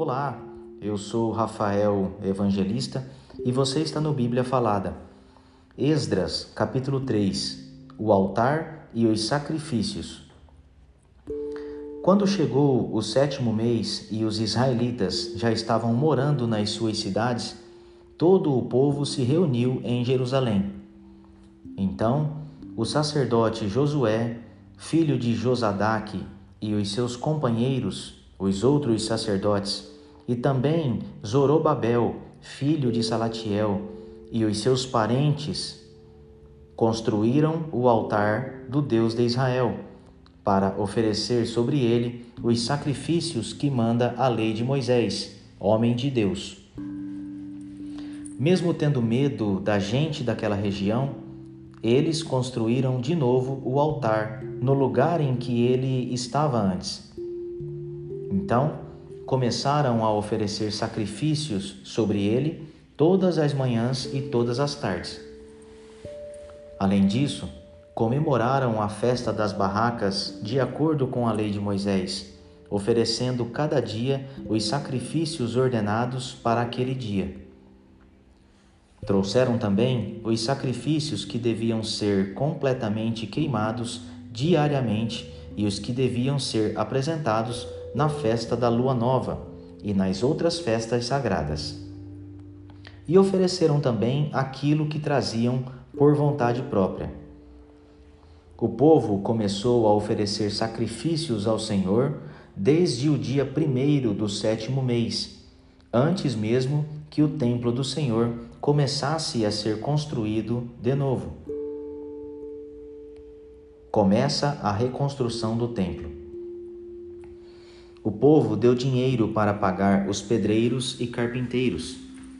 Olá, eu sou Rafael Evangelista e você está no Bíblia Falada. Esdras, capítulo 3: O altar e os sacrifícios. Quando chegou o sétimo mês e os israelitas já estavam morando nas suas cidades, todo o povo se reuniu em Jerusalém. Então, o sacerdote Josué, filho de Josadaque, e os seus companheiros, os outros sacerdotes, e também Zorobabel, filho de Salatiel, e os seus parentes, construíram o altar do Deus de Israel, para oferecer sobre ele os sacrifícios que manda a lei de Moisés, homem de Deus. Mesmo tendo medo da gente daquela região, eles construíram de novo o altar no lugar em que ele estava antes. Então, começaram a oferecer sacrifícios sobre ele todas as manhãs e todas as tardes. Além disso, comemoraram a festa das barracas de acordo com a lei de Moisés, oferecendo cada dia os sacrifícios ordenados para aquele dia. Trouxeram também os sacrifícios que deviam ser completamente queimados diariamente e os que deviam ser apresentados na festa da lua nova e nas outras festas sagradas. E ofereceram também aquilo que traziam por vontade própria. O povo começou a oferecer sacrifícios ao Senhor desde o dia primeiro do sétimo mês, antes mesmo que o templo do Senhor começasse a ser construído de novo. Começa a reconstrução do templo. O povo deu dinheiro para pagar os pedreiros e carpinteiros,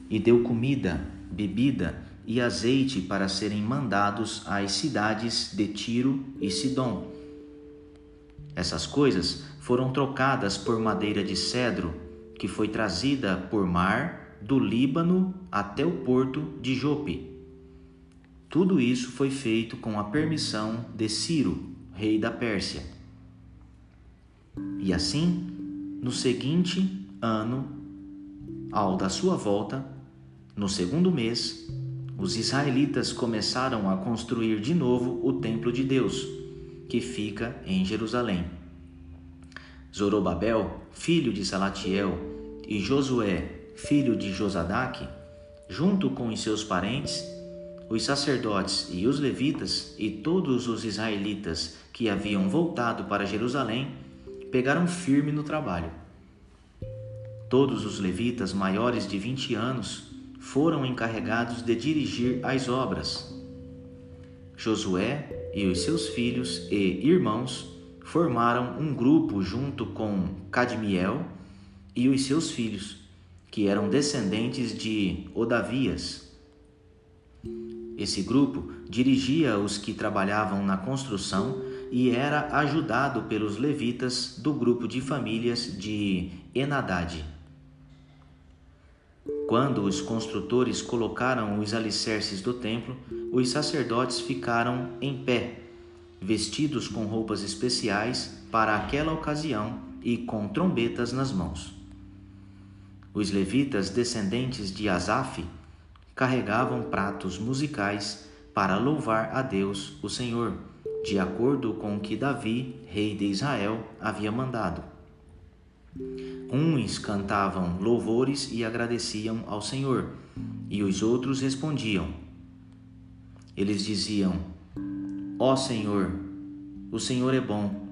e deu comida, bebida e azeite para serem mandados às cidades de Tiro e Sidom. Essas coisas foram trocadas por madeira de cedro, que foi trazida por mar do Líbano até o porto de Jope. Tudo isso foi feito com a permissão de Ciro, rei da Pérsia. E assim, no seguinte ano, ao da sua volta, no segundo mês, os israelitas começaram a construir de novo o templo de Deus, que fica em Jerusalém. Zorobabel, filho de Salatiel, e Josué, filho de Josadaque, junto com os seus parentes, os sacerdotes e os levitas e todos os israelitas que haviam voltado para Jerusalém, pegaram firme no trabalho. Todos os levitas maiores de 20 anos foram encarregados de dirigir as obras. Josué e os seus filhos e irmãos formaram um grupo junto com Cadmiel e os seus filhos que eram descendentes de Odavias. Esse grupo dirigia os que trabalhavam na construção e era ajudado pelos levitas do grupo de famílias de Enadade. Quando os construtores colocaram os alicerces do templo, os sacerdotes ficaram em pé, vestidos com roupas especiais para aquela ocasião e com trombetas nas mãos. Os levitas descendentes de Asaf carregavam pratos musicais para louvar a Deus, o Senhor, de acordo com o que Davi, rei de Israel, havia mandado. Uns cantavam louvores e agradeciam ao Senhor, e os outros respondiam. Eles diziam: Ó Senhor, o Senhor é bom,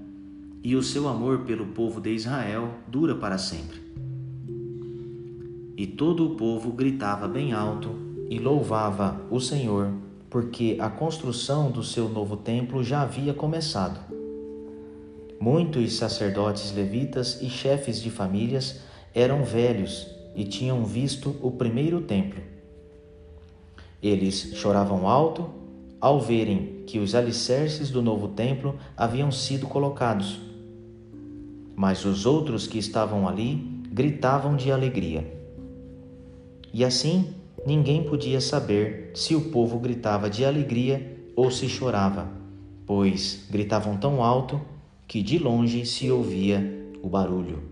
e o seu amor pelo povo de Israel dura para sempre. E todo o povo gritava bem alto e louvava o Senhor, porque a construção do seu novo templo já havia começado. Muitos sacerdotes levitas e chefes de famílias eram velhos e tinham visto o primeiro templo. Eles choravam alto ao verem que os alicerces do novo templo haviam sido colocados. Mas os outros que estavam ali gritavam de alegria. E assim ninguém podia saber se o povo gritava de alegria ou se chorava, pois gritavam tão alto que de longe se ouvia o barulho.